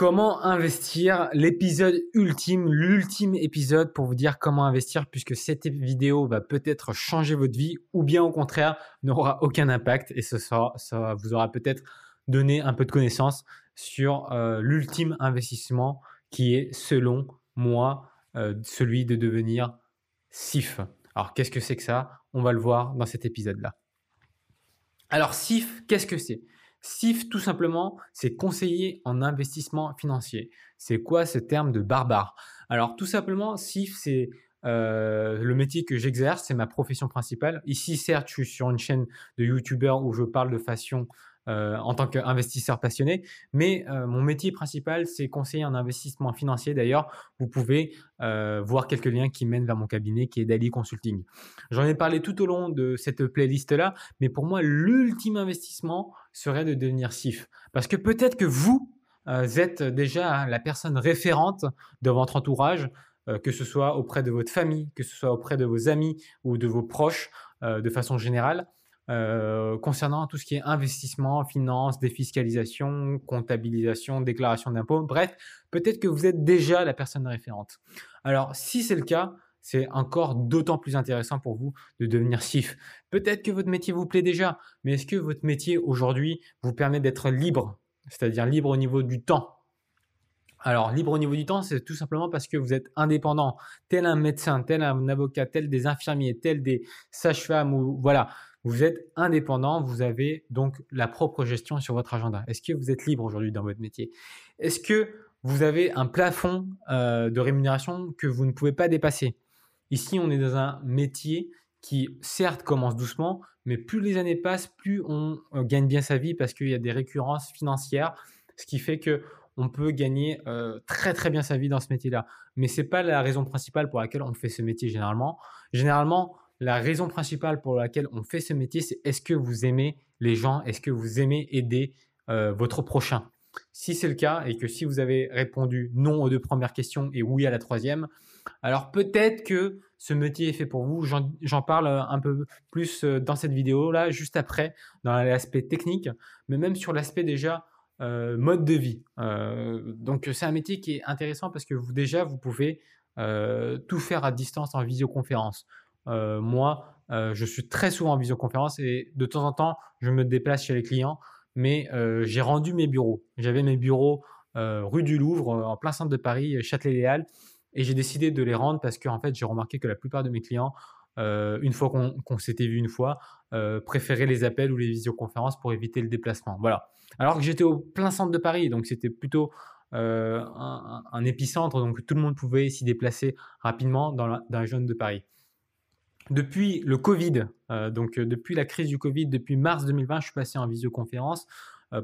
Comment investir L'épisode ultime, l'ultime épisode pour vous dire comment investir puisque cette vidéo va peut-être changer votre vie ou bien au contraire n'aura aucun impact et ça vous aura peut-être donné un peu de connaissances sur euh, l'ultime investissement qui est selon moi euh, celui de devenir SIF. Alors qu'est-ce que c'est que ça? On va le voir dans cet épisode-là. Alors SIF, qu'est-ce que c'est? SIF, tout simplement, c'est conseiller en investissement financier. C'est quoi ce terme de barbare? Alors, tout simplement, SIF, c'est euh, le métier que j'exerce, c'est ma profession principale. Ici, certes, je suis sur une chaîne de youtubeur où je parle de fashion euh, en tant qu'investisseur passionné. Mais euh, mon métier principal, c'est conseiller en investissement financier. D'ailleurs, vous pouvez euh, voir quelques liens qui mènent vers mon cabinet qui est Dali Consulting. J'en ai parlé tout au long de cette playlist-là, mais pour moi, l'ultime investissement serait de devenir SIF. Parce que peut-être que vous êtes déjà la personne référente de votre entourage, que ce soit auprès de votre famille, que ce soit auprès de vos amis ou de vos proches de façon générale. Euh, concernant tout ce qui est investissement, finance, défiscalisation, comptabilisation, déclaration d'impôts. Bref, peut-être que vous êtes déjà la personne référente. Alors, si c'est le cas, c'est encore d'autant plus intéressant pour vous de devenir SIF. Peut-être que votre métier vous plaît déjà, mais est-ce que votre métier aujourd'hui vous permet d'être libre, c'est-à-dire libre au niveau du temps? Alors, libre au niveau du temps, c'est tout simplement parce que vous êtes indépendant, tel un médecin, tel un avocat, tel des infirmiers, tel des sages-femmes, ou voilà. Vous êtes indépendant, vous avez donc la propre gestion sur votre agenda. Est-ce que vous êtes libre aujourd'hui dans votre métier? Est-ce que vous avez un plafond euh, de rémunération que vous ne pouvez pas dépasser? Ici, on est dans un métier qui certes commence doucement, mais plus les années passent, plus on euh, gagne bien sa vie parce qu'il y a des récurrences financières, ce qui fait que on peut gagner euh, très très bien sa vie dans ce métier-là. Mais c'est pas la raison principale pour laquelle on fait ce métier généralement. Généralement, la raison principale pour laquelle on fait ce métier, c'est est-ce que vous aimez les gens, est-ce que vous aimez aider euh, votre prochain? Si c'est le cas et que si vous avez répondu non aux deux premières questions et oui à la troisième, alors peut-être que ce métier est fait pour vous. J'en parle un peu plus euh, dans cette vidéo là, juste après, dans l'aspect technique, mais même sur l'aspect déjà euh, mode de vie. Euh, donc c'est un métier qui est intéressant parce que vous déjà vous pouvez euh, tout faire à distance en visioconférence. Moi, je suis très souvent en visioconférence et de temps en temps je me déplace chez les clients, mais j'ai rendu mes bureaux. J'avais mes bureaux rue du Louvre, en plein centre de Paris, Châtelet-Les et j'ai décidé de les rendre parce que en fait j'ai remarqué que la plupart de mes clients une fois qu'on s'était vu une fois, préféraient les appels ou les visioconférences pour éviter le déplacement. Voilà. Alors que j'étais au plein centre de Paris, donc c'était plutôt euh, un, épicentre, donc tout le monde pouvait s'y déplacer rapidement dans la, dans zone de Paris. Depuis le Covid, euh, donc euh, depuis la crise du Covid, depuis mars 2020, je suis passé en visioconférence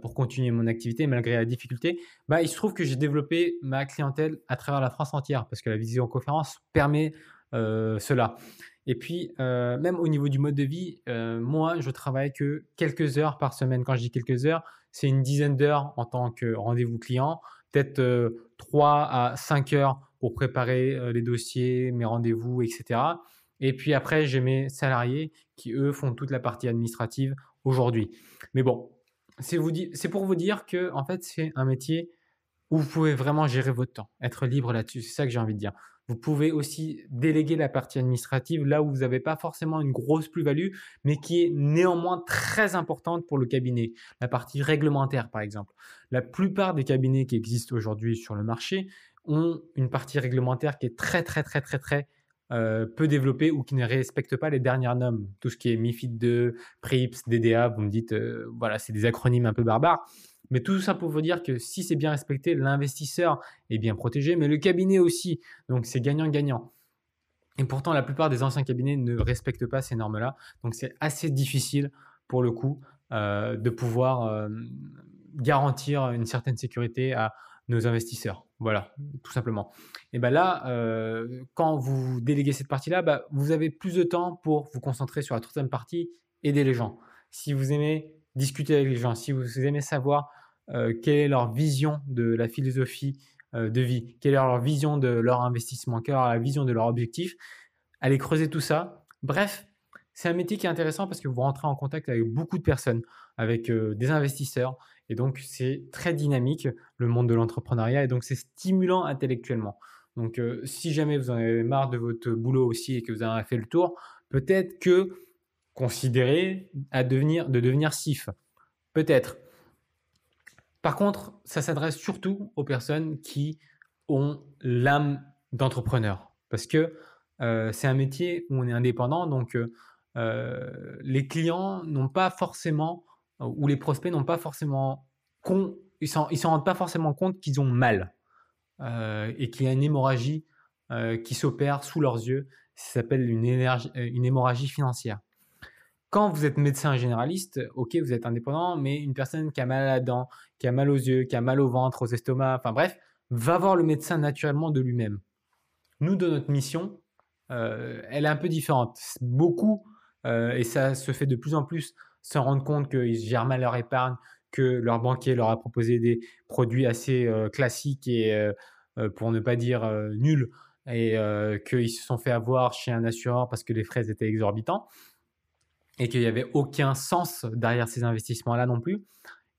pour continuer mon activité malgré la difficulté. Bah, il se trouve que j'ai développé ma clientèle à travers la France entière parce que la visioconférence permet cela. Et puis, euh, même au niveau du mode de vie, euh, moi, je travaille que quelques heures par semaine. Quand je dis quelques heures, c'est une dizaine d'heures en tant que rendez-vous client, peut-être euh, 3 à 5 heures pour préparer euh, les dossiers, mes rendez-vous, etc. Et puis après, j'ai mes salariés qui, eux, font toute la partie administrative aujourd'hui. Mais bon, c'est pour vous dire que, en fait, c'est un métier où vous pouvez vraiment gérer votre temps, être libre là-dessus. C'est ça que j'ai envie de dire. Vous pouvez aussi déléguer la partie administrative là où vous n'avez pas forcément une grosse plus-value, mais qui est néanmoins très importante pour le cabinet. La partie réglementaire, par exemple. La plupart des cabinets qui existent aujourd'hui sur le marché ont une partie réglementaire qui est très, très, très, très, très euh, peu développée ou qui ne respecte pas les dernières normes. Tout ce qui est MIFID 2, PRIPS, DDA, vous me dites, euh, voilà, c'est des acronymes un peu barbares. Mais tout ça pour vous dire que si c'est bien respecté, l'investisseur est bien protégé, mais le cabinet aussi. Donc c'est gagnant-gagnant. Et pourtant, la plupart des anciens cabinets ne respectent pas ces normes-là. Donc c'est assez difficile pour le coup euh, de pouvoir garantir une certaine sécurité à nos investisseurs. Voilà, tout simplement. Et ben là, euh, quand vous déléguez cette partie-là, bah, vous avez plus de temps pour vous concentrer sur la troisième partie, aider les gens. Si vous aimez discuter avec les gens, si vous aimez savoir euh, quelle est leur vision de la philosophie euh, de vie, quelle est leur vision de leur investissement, quelle est la vision de leur objectif, allez creuser tout ça. Bref, c'est un métier qui est intéressant parce que vous rentrez en contact avec beaucoup de personnes, avec des investisseurs, Et donc, c'est très dynamique, le monde de l'entrepreneuriat, et donc c'est stimulant intellectuellement. Donc, euh, si jamais vous en avez marre de votre boulot aussi et que vous en avez fait le tour, peut-être que considérez de devenir SIF. Peut-être. Par contre, ça s'adresse surtout aux personnes qui ont l'âme d'entrepreneur. Parce que euh, c'est un métier où on est indépendant, donc euh, les clients n'ont pas forcément, ou les prospects n'ont pas forcément, con, ils ne s'en rendent pas forcément compte qu'ils ont mal. Euh, et qu'il y a une hémorragie euh, qui s'opère sous leurs yeux. Ça s'appelle une, euh, une hémorragie financière. Quand vous êtes médecin généraliste, ok, vous êtes indépendant, mais une personne qui a mal à la dent, qui a mal aux yeux, qui a mal au ventre, aux estomacs, enfin bref, va voir le médecin naturellement de lui-même. Nous, de notre mission, elle est un peu différente. Beaucoup, et ça se fait de plus en plus, se rendre compte qu'ils gèrent mal leur épargne, que leur banquier leur a proposé des produits assez euh, classiques et euh, euh, pour ne pas dire nuls et qu'ils se sont fait avoir chez un assureur parce que les frais étaient exorbitants et qu'il n'y avait aucun sens derrière ces investissements-là non plus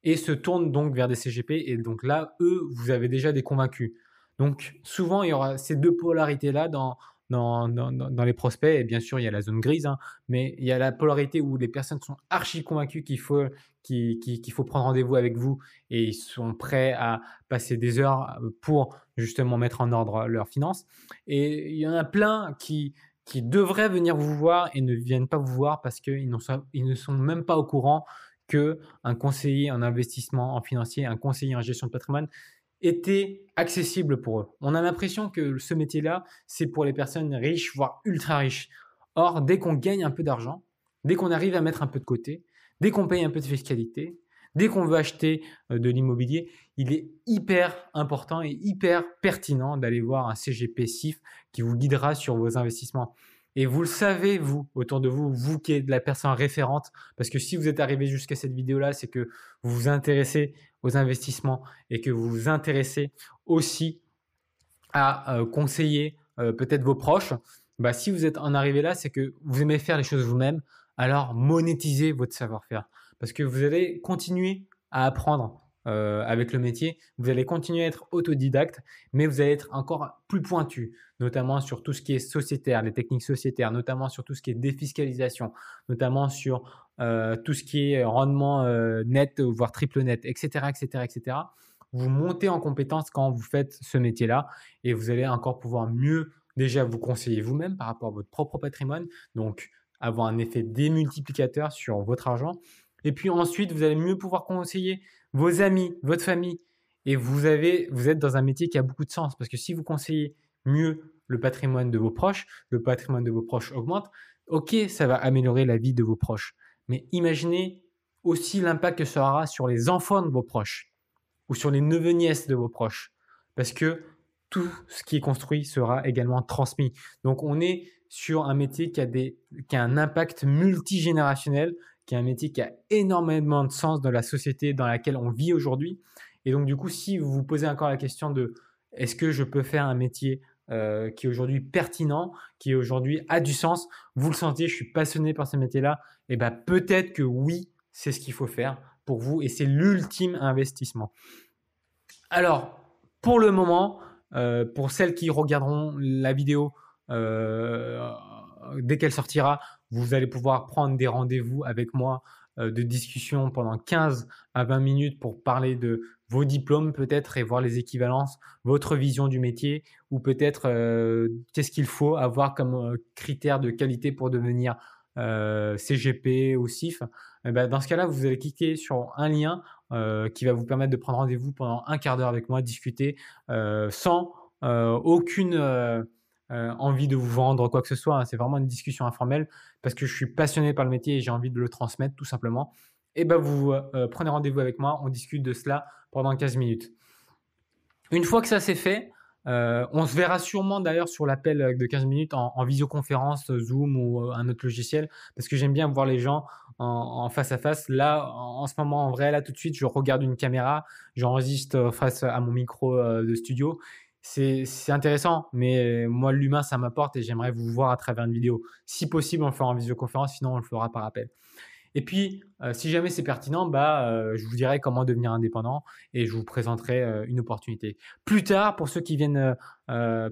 et se tournent donc vers des CGP et donc là, eux, vous avez déjà des convaincus. Donc souvent, il y aura ces deux polarités-là dans, dans, dans, les prospects. Et bien sûr, il y a la zone grise, hein, mais il y a la polarité où les personnes sont archi convaincues qu'il faut, qu'il, faut prendre rendez-vous avec vous et ils sont prêts à passer des heures pour justement mettre en ordre leurs finances. Et il y en a plein qui, qui devraient venir vous voir et ne viennent pas vous voir parce qu'ils ils ne sont même pas au courant que un conseiller en investissement en financier, un conseiller en gestion de patrimoine, était accessible pour eux. On a l'impression que ce métier-là, c'est pour les personnes riches, voire ultra riches. Or, dès qu'on gagne un peu d'argent, dès qu'on arrive à mettre un peu de côté, dès qu'on paye un peu de fiscalité, dès qu'on veut acheter euh, de l'immobilier, il est hyper important et hyper pertinent d'aller voir un CGP SIF qui vous guidera sur vos investissements. Et vous le savez, vous, autour de vous, vous qui êtes la personne référente, parce que si vous êtes arrivé jusqu'à cette vidéo-là, c'est que vous vous intéressez aux investissements et que vous vous intéressez aussi à euh, conseiller euh, peut-être vos proches. Bah, si vous êtes en arrivé là, c'est que vous aimez faire les choses vous-même, alors monétisez votre savoir-faire. Parce que vous allez continuer à apprendre euh, avec le métier. Vous allez continuer à être autodidacte, mais vous allez être encore plus pointu, notamment sur tout ce qui est sociétaire, les techniques sociétaires, notamment sur tout ce qui est défiscalisation, notamment sur euh, tout ce qui est rendement euh, net, voire triple net, etc., etc., etc. Vous montez en compétence quand vous faites ce métier-là et vous allez encore pouvoir mieux déjà vous conseiller vous-même par rapport à votre propre patrimoine, donc avoir un effet démultiplicateur sur votre argent. Et puis ensuite, vous allez mieux pouvoir conseiller vos amis, votre famille. Et vous, êtes dans un métier qui a beaucoup de sens parce que si vous conseillez mieux le patrimoine de vos proches, le patrimoine de vos proches augmente, ok, ça va améliorer la vie de vos proches. Mais imaginez aussi l'impact que ça aura sur les enfants de vos proches ou sur les neveux-nièces de vos proches. Parce que tout ce qui est construit sera également transmis. Donc on est sur un métier qui a, des, qui a un impact multigénérationnel qui est un métier qui a énormément de sens dans la société dans laquelle on vit aujourd'hui. Et donc, du coup, si vous vous posez encore la question de est-ce que je peux faire un métier euh, qui est aujourd'hui pertinent, qui aujourd'hui a du sens, vous le sentez, je suis passionné par ce métier-là, et eh ben peut-être que oui, c'est ce qu'il faut faire pour vous et c'est l'ultime investissement. Alors, pour le moment, euh, pour celles qui regarderont la vidéo euh, dès qu'elle sortira, vous allez pouvoir prendre des rendez-vous avec moi euh, de discussion pendant 15 à 20 minutes pour parler de vos diplômes peut-être et voir les équivalences, votre vision du métier ou peut-être euh, qu'est-ce qu'il faut avoir comme euh, critère de qualité pour devenir CGP ou CIF. Eh ben, dans ce cas-là, vous allez cliquer sur un lien qui va vous permettre de prendre rendez-vous pendant un quart d'heure avec moi, discuter sans aucune euh, envie de vous vendre quoi que ce soit. Hein. C'est vraiment une discussion informelle parce que je suis passionné par le métier et j'ai envie de le transmettre tout simplement. Et ben vous euh, prenez rendez-vous avec moi, on discute de cela pendant 15 minutes. Une fois que ça c'est fait, euh, on se verra sûrement d'ailleurs sur l'appel de 15 minutes en, visioconférence, Zoom ou un autre logiciel, parce que j'aime bien voir les gens en, face à face. Là, en, ce moment, en vrai, là tout de suite, je regarde une caméra, j'enregistre face à mon micro de studio c'est intéressant, mais moi, l'humain, ça m'apporte et j'aimerais vous voir à travers une vidéo. Si possible, on le fera en visioconférence, sinon on le fera par appel. Et puis, si jamais c'est pertinent, bah, je vous dirai comment devenir indépendant et je vous présenterai une opportunité. Plus tard, pour ceux qui viennent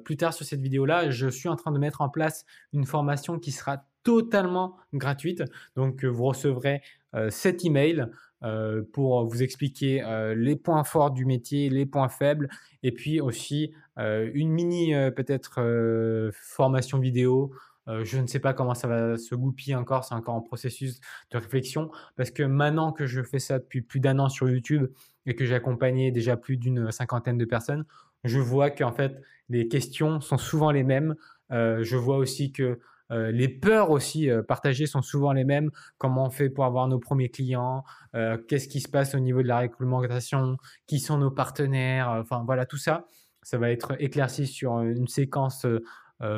plus tard sur cette vidéo-là, je suis en train de mettre en place une formation qui sera totalement gratuite. Donc, vous recevrez cet email euh, pour vous expliquer euh, les points forts du métier, les points faibles, et puis aussi euh, une mini peut-être formation vidéo. je ne sais pas comment ça va se goupiller encore, c'est encore en processus de réflexion, parce que maintenant que je fais ça depuis plus d'un an sur YouTube et que j'ai accompagné déjà plus d'une cinquantaine de personnes, je vois qu'en fait les questions sont souvent les mêmes. je vois aussi que euh, les peurs aussi euh, partagées sont souvent les mêmes. Comment on fait pour avoir nos premiers clients? Euh, Qu'est-ce qui se passe au niveau de la réglementation? Qui sont nos partenaires? Enfin voilà, tout ça, ça va être éclairci sur une séquence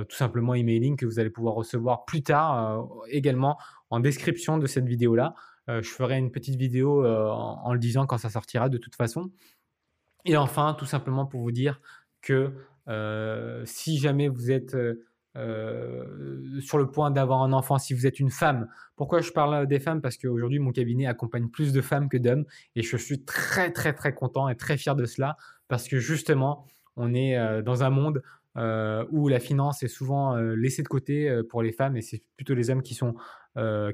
tout simplement emailing que vous allez pouvoir recevoir plus tard également en description de cette vidéo-là. je ferai une petite vidéo en, le disant quand ça sortira de toute façon. Et enfin, tout simplement pour vous dire que si jamais vous êtes euh, sur le point d'avoir un enfant si vous êtes une femme. Pourquoi je parle des femmes? Parce qu'aujourd'hui, mon cabinet accompagne plus de femmes que d'hommes et je suis très très très content et très fier de cela parce que justement, on est euh, dans un monde euh, où la finance est souvent laissée de côté pour les femmes et c'est plutôt les hommes qui sont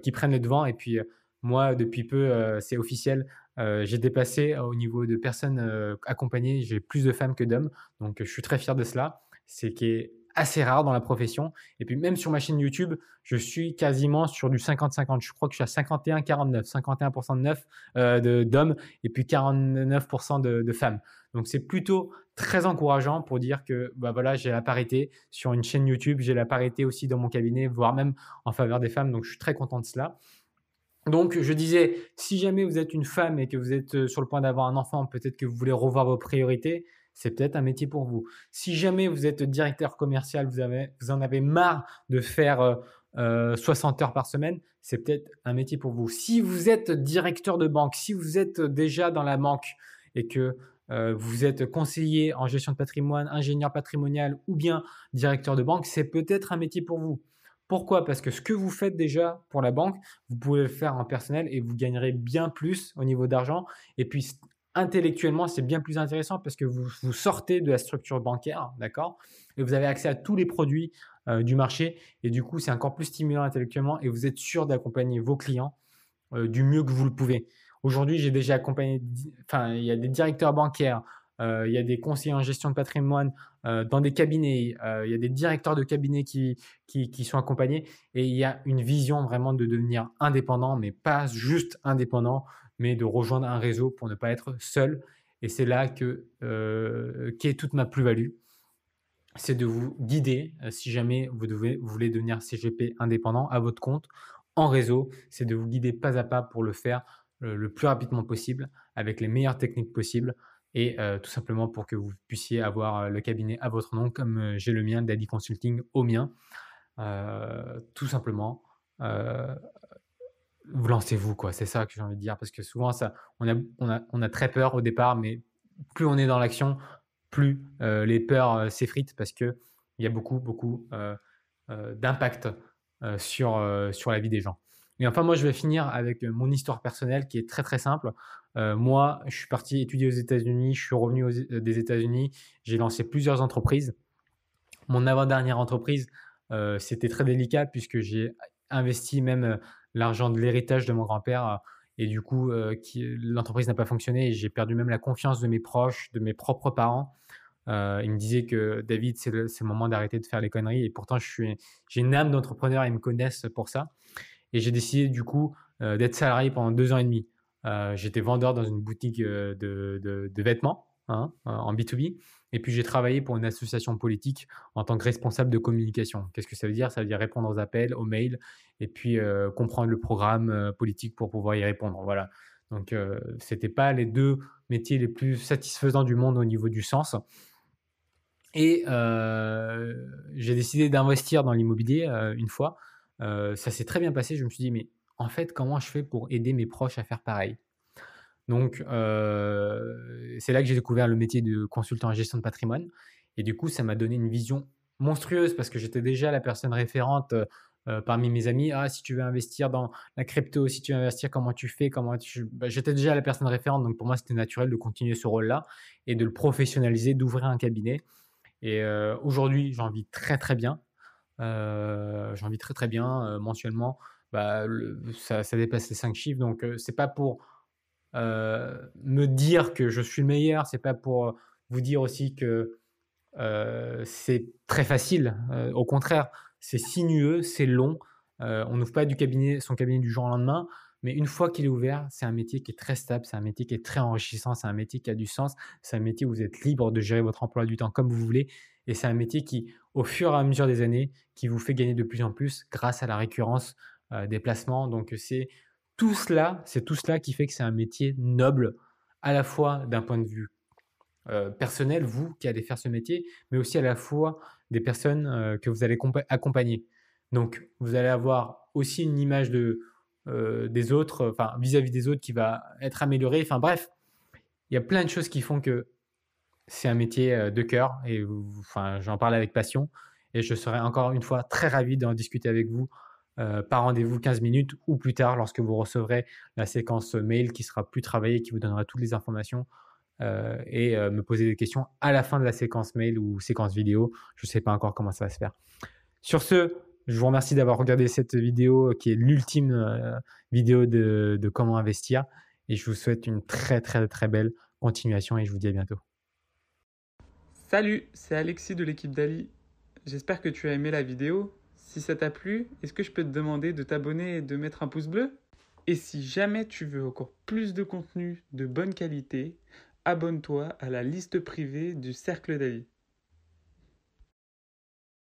qui prennent le devant. Et puis moi depuis peu c'est officiel j'ai dépassé au niveau de personnes accompagnées j'ai plus de femmes que d'hommes. Donc je suis très fier de cela. C'est qui assez rare dans la profession. Et puis même sur ma chaîne YouTube, je suis quasiment sur du 50-50. Je crois que je suis à 51-49, 51% de neuf euh, d'hommes et puis 49% de, de, femmes. Donc c'est plutôt très encourageant pour dire que bah voilà, j'ai la parité sur une chaîne YouTube, j'ai la parité aussi dans mon cabinet, voire même en faveur des femmes. Donc je suis très content de cela. Donc, je disais, si jamais vous êtes une femme et que vous êtes euh, sur le point d'avoir un enfant, peut-être que vous voulez revoir vos priorités, c'est peut-être un métier pour vous. Si jamais vous êtes directeur commercial, vous, en avez marre de faire 60 euh, euh, heures par semaine, c'est peut-être un métier pour vous. Si vous êtes directeur de banque, si vous êtes déjà dans la banque et que euh, vous êtes conseiller en gestion de patrimoine, ingénieur patrimonial ou bien directeur de banque, c'est peut-être un métier pour vous. Pourquoi? Parce que ce que vous faites déjà pour la banque, vous pouvez le faire en personnel et vous gagnerez bien plus au niveau d'argent. Et puis intellectuellement, c'est bien plus intéressant parce que vous, sortez de la structure bancaire, d'accord? Et vous avez accès à tous les produits euh, du marché. Et du coup, c'est encore plus stimulant intellectuellement et vous êtes sûr d'accompagner vos clients euh, du mieux que vous le pouvez. Aujourd'hui, j'ai déjà accompagné, enfin, il y a des directeurs bancaires, euh, il y a des conseillers en gestion de patrimoine dans des cabinets, il y a des directeurs de cabinets qui, qui, qui, sont accompagnés et il y a une vision vraiment de devenir indépendant, mais pas juste indépendant, mais de rejoindre un réseau pour ne pas être seul. Et c'est là que euh, qu'est toute ma plus-value. C'est de vous guider euh, si jamais vous, devez, vous voulez devenir CGP indépendant à votre compte en réseau. C'est de vous guider pas à pas pour le faire euh, le, plus rapidement possible avec les meilleures techniques possibles et tout simplement pour que vous puissiez avoir le cabinet à votre nom comme j'ai le mien, Daddy Consulting au mien. tout simplement vous lancez-vous, quoi. C'est ça que j'ai envie de dire. Parce que souvent, ça, on, a, on, a, on a très peur au départ, mais plus on est dans l'action, plus euh, les peurs euh, s'effritent parce qu'il y a beaucoup, beaucoup euh, d'impact sur, sur la vie des gens. Et enfin, moi, je vais finir avec mon histoire personnelle qui est très, très simple. moi, je suis parti étudier aux États-Unis, je suis revenu des États-Unis, j'ai lancé plusieurs entreprises. Mon avant-dernière entreprise, c'était très délicat puisque j'ai investi même l'argent de l'héritage de mon grand-père. Euh, et du coup, euh, l'entreprise n'a pas fonctionné j'ai perdu même la confiance de mes proches, de mes propres parents. Euh, ils me disaient que David, c'est le, le, moment d'arrêter de faire les conneries. Et pourtant, j'ai une âme d'entrepreneur ils me connaissent pour ça. Et j'ai décidé du coup d'être salarié pendant deux ans et demi. J'étais vendeur dans une boutique de, de vêtements hein, en B2B. Et puis j'ai travaillé pour une association politique en tant que responsable de communication. Qu'est-ce que ça veut dire? Ça veut dire répondre aux appels, aux mails, et puis euh, comprendre le programme euh, politique pour pouvoir y répondre. Voilà. Donc euh, c'était pas les deux métiers les plus satisfaisants du monde au niveau du sens. Et j'ai décidé d'investir dans l'immobilier une fois. ça s'est très bien passé. Je me suis dit mais en fait comment je fais pour aider mes proches à faire pareil? Donc, euh, c'est là que j'ai découvert le métier de consultant en gestion de patrimoine. Et du coup, ça m'a donné une vision monstrueuse parce que j'étais déjà la personne référente parmi mes amis, ah, si tu veux investir dans la crypto, si tu veux investir, comment tu fais, comment tu... Bah, j'étais déjà la personne référente, donc pour moi, c'était naturel de continuer ce rôle-là et de le professionnaliser, d'ouvrir un cabinet. Et aujourd'hui, j'en vis très très bien. j'en vis très très bien mensuellement. Bah, ça, ça, dépasse les 5 chiffres, donc c'est pas pour me dire que je suis le meilleur, c'est pas pour vous dire aussi que c'est très facile. au contraire, c'est sinueux, c'est long. on n'ouvre pas du cabinet, son cabinet du jour au lendemain, mais une fois qu'il est ouvert, c'est un métier qui est très stable, c'est un métier qui est très enrichissant, c'est un métier qui a du sens, c'est un métier où vous êtes libre de gérer votre emploi du temps comme vous voulez, et c'est un métier qui, au fur et à mesure des années, qui vous fait gagner de plus en plus grâce à la récurrence des placements. Donc c'est tout cela, c'est tout cela qui fait que c'est un métier noble, à la fois d'un point de vue euh, personnel, vous qui allez faire ce métier, mais aussi à la fois des personnes euh, que vous allez accompagner. Donc, vous allez avoir aussi une image euh, des autres, enfin, vis-à-vis des autres qui va être améliorée. Enfin, bref, il y a plein de choses qui font que c'est un métier de cœur et enfin, j'en parle avec passion et je serai encore une fois très ravi d'en discuter avec vous par rendez-vous 15 minutes ou plus tard lorsque vous recevrez la séquence mail qui sera plus travaillée, qui vous donnera toutes les informations euh, et euh, me poser des questions à la fin de la séquence mail ou séquence vidéo. Je ne sais pas encore comment ça va se faire. Sur ce, je vous remercie d'avoir regardé cette vidéo qui est l'ultime euh, vidéo de, de, comment investir. Et je vous souhaite une très très très belle continuation et je vous dis à bientôt. Salut, c'est Alexis de l'équipe d'Ali. J'espère que tu as aimé la vidéo. Si ça t'a plu, est-ce que je peux te demander de t'abonner et de mettre un pouce bleu? Et si jamais tu veux encore plus de contenu de bonne qualité, abonne-toi à la liste privée du Cercle d'Ali.